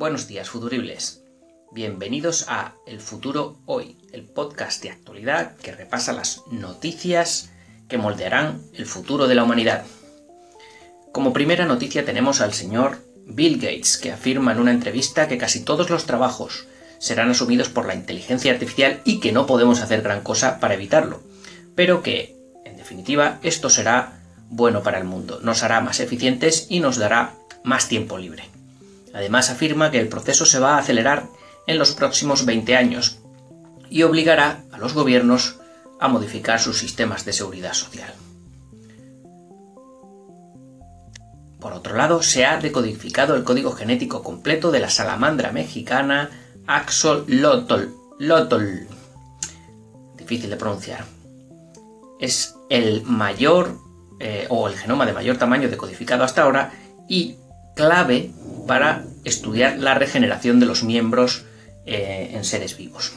Buenos días, futuribles. Bienvenidos a El Futuro Hoy, el podcast de actualidad que repasa las noticias que moldearán el futuro de la humanidad. Como primera noticia tenemos al señor Bill Gates, que afirma en una entrevista que casi todos los trabajos serán asumidos por la inteligencia artificial y que no podemos hacer gran cosa para evitarlo, pero que, en definitiva, esto será bueno para el mundo, nos hará más eficientes y nos dará más tiempo libre. Además afirma que el proceso se va a acelerar en los próximos 20 años y obligará a los gobiernos a modificar sus sistemas de seguridad social. Por otro lado, se ha decodificado el código genético completo de la salamandra mexicana Axolotl. Difícil de pronunciar. Es el mayor eh, o el genoma de mayor tamaño decodificado hasta ahora y clave para estudiar la regeneración de los miembros eh, en seres vivos.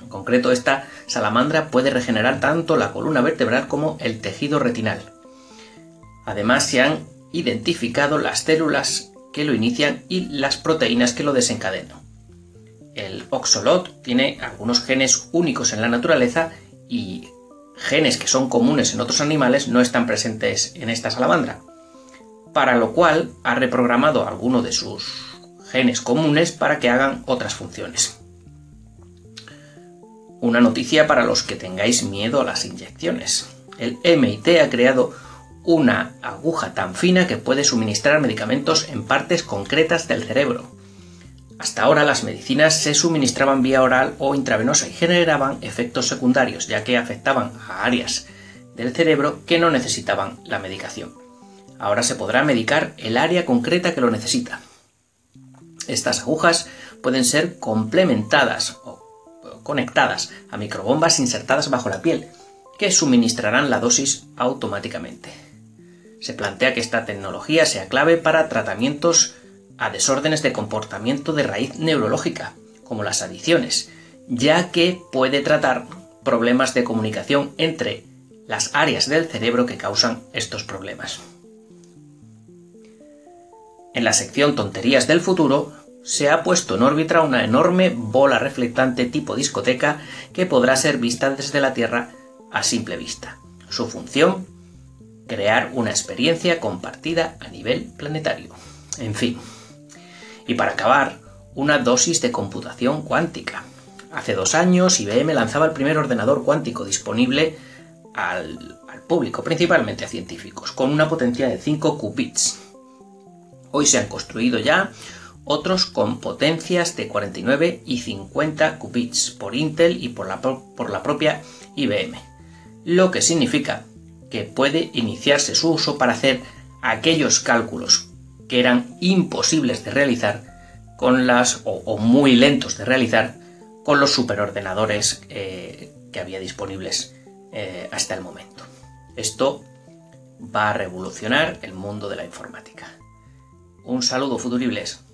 En concreto, esta salamandra puede regenerar tanto la columna vertebral como el tejido retinal. Además, se han identificado las células que lo inician y las proteínas que lo desencadenan. El oxolot tiene algunos genes únicos en la naturaleza y genes que son comunes en otros animales no están presentes en esta salamandra para lo cual ha reprogramado alguno de sus genes comunes para que hagan otras funciones. Una noticia para los que tengáis miedo a las inyecciones. El MIT ha creado una aguja tan fina que puede suministrar medicamentos en partes concretas del cerebro. Hasta ahora las medicinas se suministraban vía oral o intravenosa y generaban efectos secundarios, ya que afectaban a áreas del cerebro que no necesitaban la medicación. Ahora se podrá medicar el área concreta que lo necesita. Estas agujas pueden ser complementadas o conectadas a microbombas insertadas bajo la piel, que suministrarán la dosis automáticamente. Se plantea que esta tecnología sea clave para tratamientos a desórdenes de comportamiento de raíz neurológica, como las adicciones, ya que puede tratar problemas de comunicación entre las áreas del cerebro que causan estos problemas. En la sección Tonterías del futuro se ha puesto en órbita una enorme bola reflectante tipo discoteca que podrá ser vista desde la Tierra a simple vista. Su función, crear una experiencia compartida a nivel planetario. En fin. Y para acabar, una dosis de computación cuántica. Hace dos años IBM lanzaba el primer ordenador cuántico disponible al, público, principalmente a científicos, con una potencia de 5 qubits, Hoy se han construido ya otros con potencias de 49 y 50 qubits por Intel y por la, propia IBM, lo que significa que puede iniciarse su uso para hacer aquellos cálculos que eran imposibles de realizar con las o, muy lentos de realizar con los superordenadores eh, que había disponibles eh, hasta el momento. Esto va a revolucionar el mundo de la informática. Un saludo futuribles.